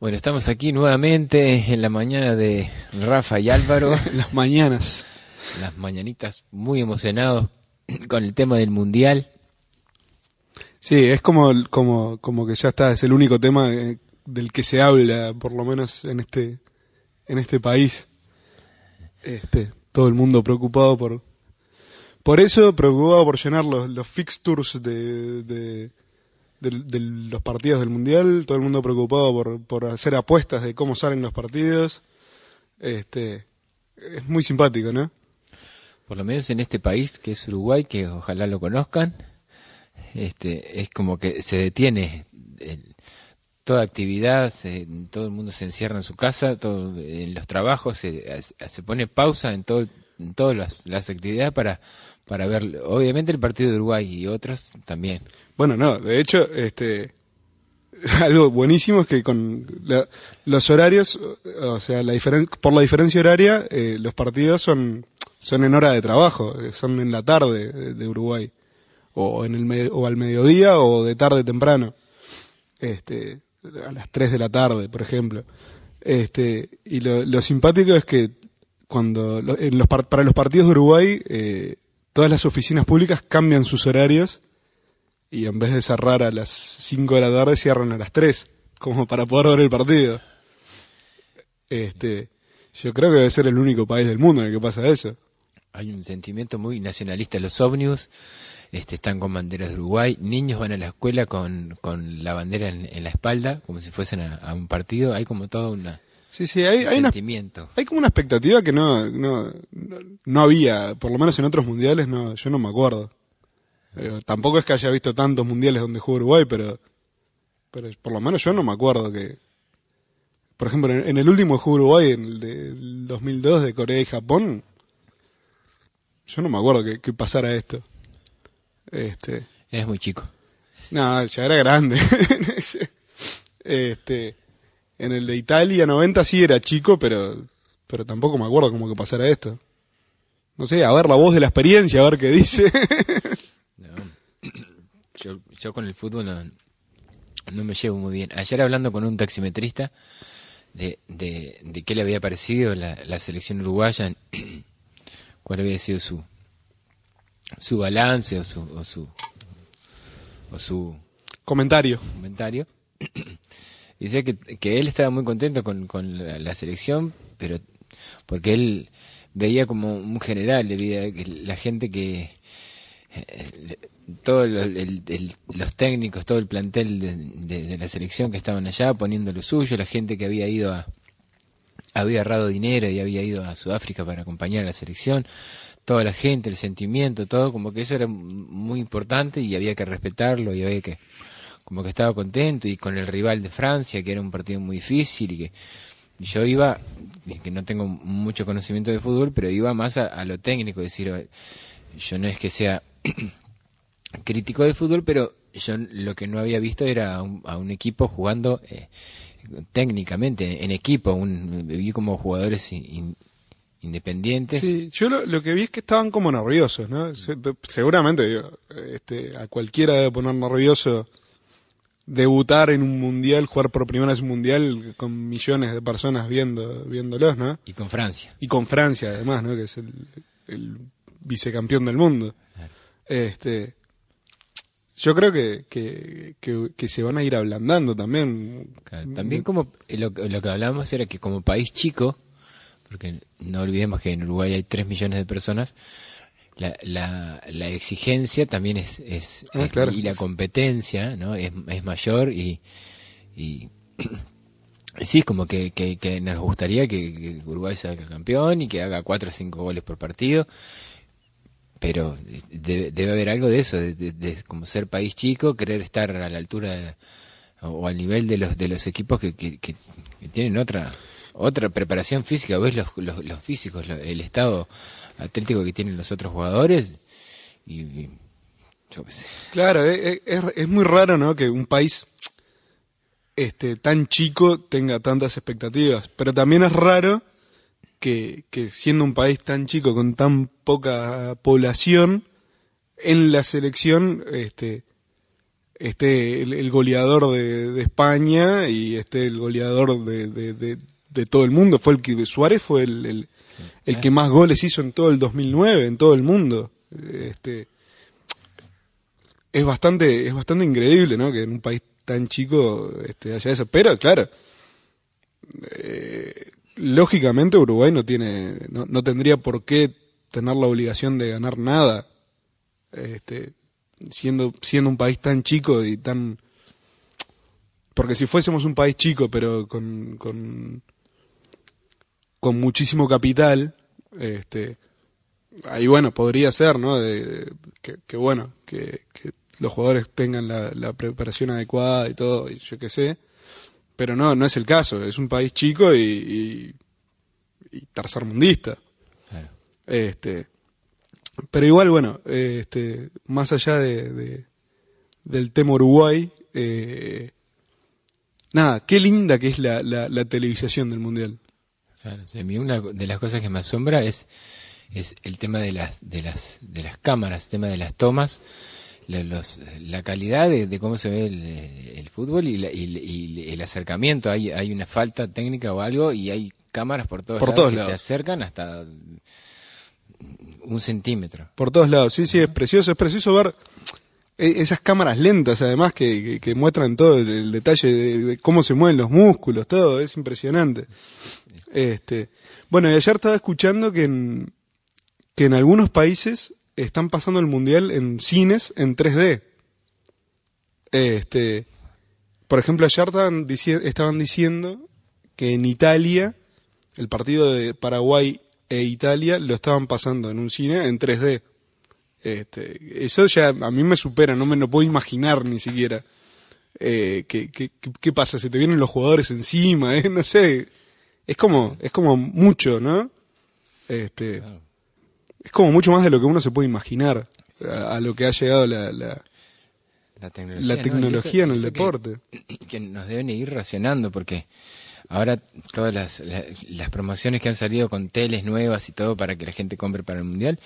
Bueno, estamos aquí nuevamente en la mañana de Rafa y Álvaro. Las mañanas. Las mañanitas muy emocionados con el tema del mundial. Sí, es como, como, como que ya está, es el único tema eh, del que se habla, por lo menos en este, en este país. Este, todo el mundo preocupado por, por eso, preocupado por llenar los, los fixtures de, de, de- los partidos del Mundial, todo el mundo preocupado por, por hacer apuestas de cómo salen los partidos. Este, es muy simpático, ¿no? Por lo menos en este país que es Uruguay, que ojalá lo conozcan. Este, es como que se detiene toda actividad, se- todo el mundo se encierra en su casa, todo, en los trabajos, se, se pone pausa en, todo, en todas las, las actividades para, para ver, obviamente, el partido de Uruguay y otros también. Bueno, no, de hecho, este algo buenísimo es que con la- los horarios, o sea, la diferen- por la diferencia horaria, eh, los partidos son son en hora de trabajo, eh, son en la tarde de, Uruguay, o en el o al mediodía o de tarde temprano, este, a las 3 de la tarde, por ejemplo. Este, y lo, lo simpático es que cuando en los par- para los partidos de Uruguay, eh, todas las oficinas públicas cambian sus horarios y en vez de cerrar a las 5 de la tarde cierran a las 3, como para poder ver el partido. Este, yo creo que debe ser el único país del mundo en el que pasa eso. Hay un sentimiento muy nacionalista. Los ómnibus este, están con banderas de Uruguay. Niños van a la escuela con, con la bandera en, en la espalda, como si fuesen a, un partido. Hay como todo una, Sí, sí, hay, hay, una, hay como una expectativa que no, no, no, había, por lo menos en otros mundiales, no, yo no me acuerdo. Eh, tampoco es que haya visto tantos mundiales donde jugó Uruguay, pero, pero por lo menos yo no me acuerdo que... Por ejemplo, en, en el último que jugó Uruguay, en el del 2002 de Corea y Japón, yo no me acuerdo que, que pasara esto. Este, Eres muy chico. no, ya era grande. este, en el de Italia 90 sí era chico, pero, pero tampoco me acuerdo cómo que pasara esto. No sé, a ver la voz de la experiencia, a ver qué dice. No. Yo, yo con el fútbol no, no me llevo muy bien. Ayer hablando con un taximetrista de, de, de qué le había parecido la, la selección uruguaya, cuál había sido su su balance o su o su, o su Comentario. comentario. Dice que, que él estaba muy contento con, con la, selección, pero porque él veía como un general, veía que la gente que eh, todos los técnicos, todo el plantel de, de- de la selección que estaban allá poniendo lo suyo, la gente que había ido a había ahorrado dinero y había ido a Sudáfrica para acompañar a la selección, toda la gente, el sentimiento, todo, como que eso era muy importante y había que respetarlo y había que, como que estaba contento y con el rival de Francia, que era un partido muy difícil y que yo iba, que no tengo mucho conocimiento de fútbol, pero iba más a, lo técnico, es decir, yo no es que sea crítico de fútbol, pero yo lo que no había visto era a un, a un equipo jugando eh, técnicamente, en equipo, un, vi como jugadores in- independientes. Sí, yo lo, lo que vi es que estaban como nerviosos, ¿no? Se- seguramente este, a cualquiera debe poner nervioso debutar en un mundial, jugar por primera vez un mundial con millones de personas viendo, viéndolos, ¿no? Y con Francia. y con Francia además, ¿no? Que es el, el vicecampeón del mundo. Este, yo creo que, que, que, que se van a ir ablandando también. Claro, También como eh, lo, que- lo que hablábamos era que como país chico, porque no olvidemos que en Uruguay hay 3 millones de personas, la, la, la exigencia también es, es, Ah, es- claro. y la competencia no es, es mayor y, y sí, como que, que, que nos gustaría que, que Uruguay salga campeón y que haga 4 o 5 goles por partido, pero debe, debe haber algo de eso, de, de- de como ser país chico, querer estar a la altura o al nivel de los de los equipos que, que, que- que tienen otra otra preparación física, ves los, los, los físicos, lo- el estado atlético que tienen los otros jugadores y, yo qué sé. Claro, es, es, es muy raro, ¿no? Que un país este, tan chico tenga tantas expectativas. Pero también es raro que, que siendo un país tan chico con tan poca población, en la selección este, esté el, goleador de, España y esté el goleador de, todo el mundo. Fue el que Suárez fue el, el, que más goles hizo en todo el 2009, en todo el mundo. Este, es bastante, es bastante increíble, ¿no? Que en un país tan chico este, haya eso. Pero, claro, eh, lógicamente Uruguay no tiene, no, no, tendría por qué tener la obligación de ganar nada, este, siendo, siendo un país tan chico y tan, porque si fuésemos un país chico pero con, con muchísimo capital, este, ahí bueno, podría ser, ¿no? De, que, bueno, que, los jugadores tengan la, preparación adecuada y todo, y yo qué sé. Pero no, no es el caso. Es un país chico y, y, tercermundista. Este, pero igual, bueno, este, más allá de, del tema Uruguay, eh, nada, qué linda que es la, la, televisación del Mundial. Claro, a mí una de las cosas que me asombra es es el tema de las, de las, de las cámaras, el tema de las tomas, los, la calidad de, cómo se ve el, fútbol y, y, el acercamiento. Hay, hay una falta técnica o algo y hay cámaras por todos por lados todos que lados. te acercan hasta un centímetro. Por todos lados, sí, sí, es precioso, es precioso ver eh, esas cámaras lentas además que, que, muestran todo el, detalle de, cómo se mueven los músculos, todo, es impresionante. Este, bueno, y ayer estaba escuchando que en, que en algunos países están pasando el mundial en cines en 3D. Este, por ejemplo, ayer estaban, estaban diciendo que en Italia el partido de Paraguay e Italia lo estaban pasando en un cine en 3D. Este, eso ya a mí me supera, no me lo puedo imaginar ni siquiera. Eh, ¿qué, qué, qué, pasa? ¿Se te vienen los jugadores encima? Eh? No sé. Es como, es como mucho, ¿no? Este, es como mucho más de lo que uno se puede imaginar a, lo que ha llegado la, la, tecnología, en el deporte. Que, nos deben ir racionando porque ahora todas las, las, promociones que han salido con teles nuevas y todo para que la gente compre para el mundial,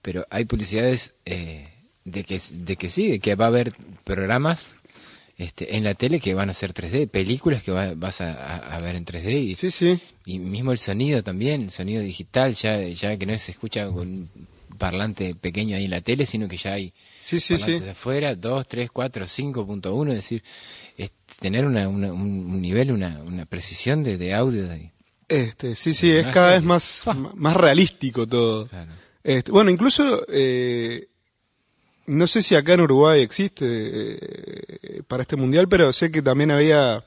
pero hay publicidades eh, de que de que sí, de que va a haber programas este, en la tele que van a ser 3D, películas que vas a, ver en 3D y, sí, sí. y mismo el sonido también, el sonido digital, ya, ya que no se escucha con un parlante pequeño ahí en la tele, sino que ya hay sí, sí, parlantes de afuera, 2, 3, 4, 5.1, es decir, es tener una, un nivel, una, una precisión de, de audio. este, sí, sí, es cada vez más, más realístico todo. Este, bueno, incluso eh, no sé si acá en Uruguay existe eh, para este mundial, pero sé que también había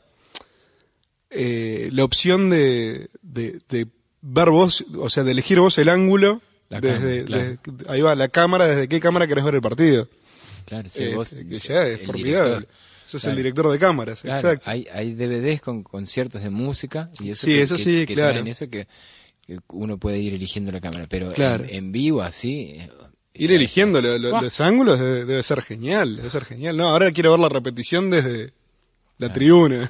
eh, la opción de, de, ver vos, o sea, de elegir vos el ángulo. desde, ahí va la cámara, desde qué cámara querés ver el partido. Claro, sí, vos, que ya es formidable. Eso es el director de cámaras, exacto. Hay, hay DVDs con conciertos de música y eso sí, que, eso sí, claro. eso que, uno puede ir eligiendo la cámara, pero en, vivo así Ir eligiendo los ángulos debe, ser genial, debe ser genial. No, ahora quiero ver la repetición desde la tribuna.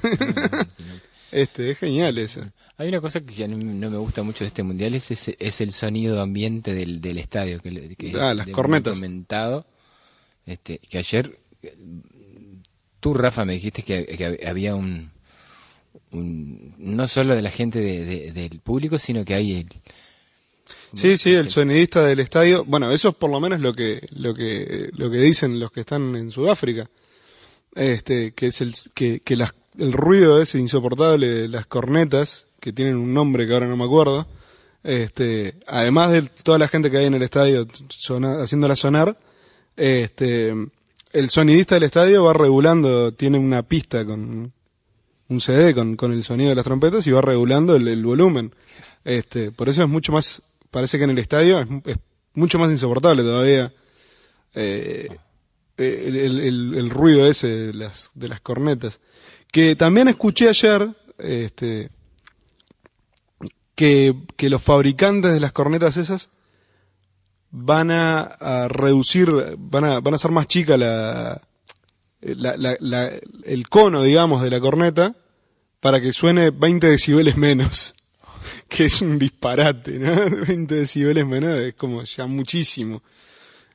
este, es genial eso. Hay una cosa que ya no, me gusta mucho de este mundial, es, es, el sonido ambiente del, del estadio. Que, que ah, las cornetas. Comentado, este, que ayer, tú Rafa me dijiste que, había un, no solo de la gente del público, sino que hay el, Sí, sí, el sonidista del estadio. Bueno, eso es por lo menos lo que lo que lo que dicen los que están en Sudáfrica. Este, que es el que, que el ruido ese insoportable de las cornetas que tienen un nombre que ahora no me acuerdo. Este, además de toda la gente que hay en el estadio haciéndola sonar, este, el sonidista del estadio va regulando, tiene una pista con un CD con, con el sonido de las trompetas y va regulando el, el volumen. Este, por eso es mucho más parece que en el estadio es, mucho más insoportable todavía eh, el, ruido ese de las, de las cornetas. Que también escuché ayer este, que, que los fabricantes de las cornetas esas van a, reducir, van a, van a hacer más chica la, el cono, digamos, de la corneta para que suene 20 decibeles menos. Que es un disparate, ¿no? 20 decibeles menos es como ya muchísimo.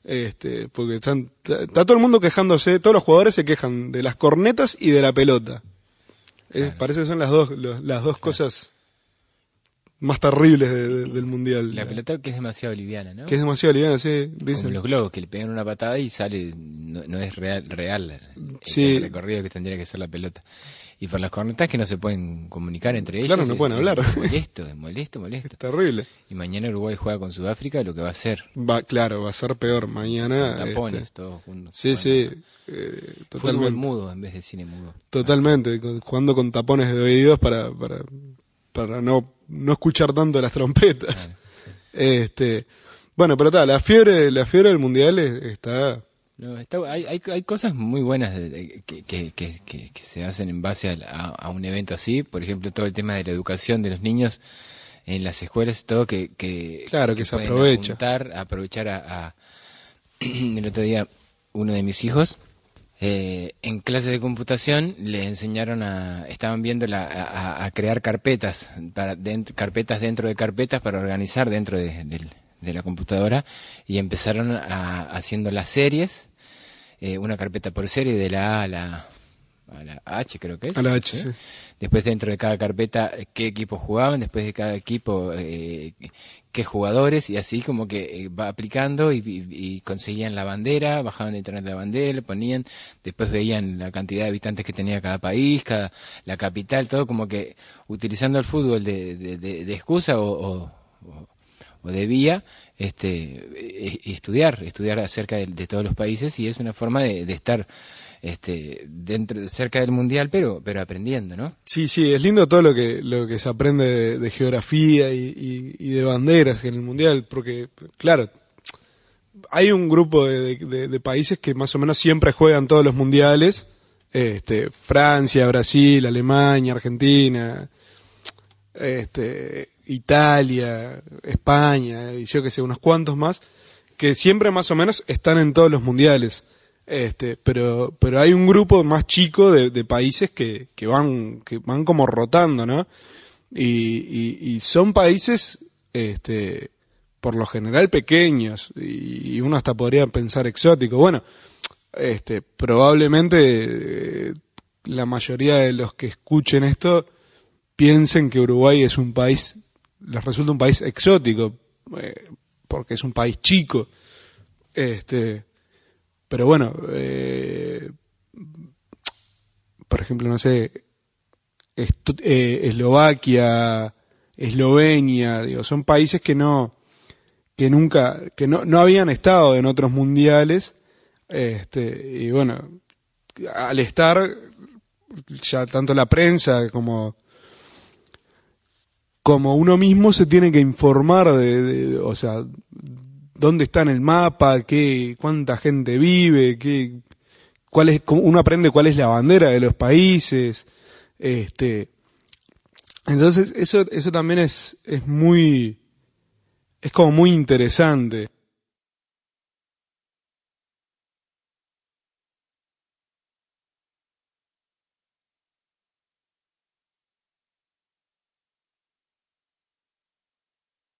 Este, porque están, está todo el mundo quejándose, todos los jugadores se quejan de las cornetas y de la pelota. Eh, parece que son las dos, los- las dos cosas más terribles de- de- del mundial. La pelota que es demasiado liviana, ¿no? Que es demasiado liviana, sí, Como dicen. los globos, que le pegan una patada y sale, no, no es real, real el, Sí. el recorrido que tendría que ser la pelota. Y por las cornetas que no se pueden comunicar entre ellos. Claro, no es- pueden es hablar. Molesto, es molesto, molesto. Terrible. Y mañana Uruguay juega con Sudáfrica, lo que va a ser. Va, claro, va a ser peor mañana. Con tapones, este, todos juntos. sí, sí, eh, Fútbol totalmente. mudo en vez de cine mudo. Totalmente, jugando con tapones de oídos para, para, para no, no escuchar tanto las trompetas. Este, bueno, pero tal, la fiebre, la fiebre del mundial es- está, No, está- hay, hay, hay cosas muy buenas que, que, que, se hacen en base a, a- a un evento así. Por ejemplo, todo el tema de la educación de los niños en las escuelas, todo que, que, Claro, que se aprovecha. apuntar, aprovechar a, a- El otro día, uno de mis hijos, eh, en clases de computación, le enseñaron a. Estaban viendo la, a, a crear carpetas, para dent- carpetas dentro de carpetas para organizar dentro de la computadora y empezaron a, haciendo las series, eh, una carpeta por serie de la A a la, a la H, creo que es. a la H, ¿sí? sí. Después dentro de cada carpeta qué equipos jugaban, después de cada equipo eh, qué jugadores y así como que eh, va aplicando y, y- y conseguían la bandera, bajaban de internet la bandera, le ponían, después veían la cantidad de habitantes que tenía cada país, cada la capital, todo como que utilizando el fútbol de, de- de- de excusa o, o- o- de vía, este, eh, y estudiar, estudiar acerca de, de todos los países y es una forma de, de estar este, dentro, cerca del mundial, pero, pero aprendiendo, ¿no? Sí, sí, es lindo todo lo que, lo que se aprende de, geografía y, y- y de banderas en el mundial, porque, claro, hay un grupo de, de- de países que más o menos siempre juegan todos los mundiales, este, Francia, Brasil, Alemania, Argentina, este, Italia, España, y yo que sé, unos cuantos más, que siempre más o menos están en todos los mundiales. Este, pero, pero hay un grupo más chico de, países que, que van, que van como rotando, ¿no? Y, y, son países, este, por lo general pequeños, y, y uno hasta podría pensar exótico. Bueno, este, probablemente eh, la mayoría de los que escuchen esto piensen que Uruguay es un país, les resulta un país exótico, eh, porque es un país chico. Este, pero bueno, eh, por ejemplo, no sé, eh, Eslovaquia, Eslovenia, digo, son países que no, que nunca, que no, no habían estado en otros mundiales, este, y bueno, al estar, ya tanto la prensa como, como uno mismo se tiene que informar de, de- o sea, dónde está en el mapa, qué, cuánta gente vive, qué, cuál es, uno aprende cuál es la bandera de los países, este, entonces eso, eso también es, es muy, es como muy interesante.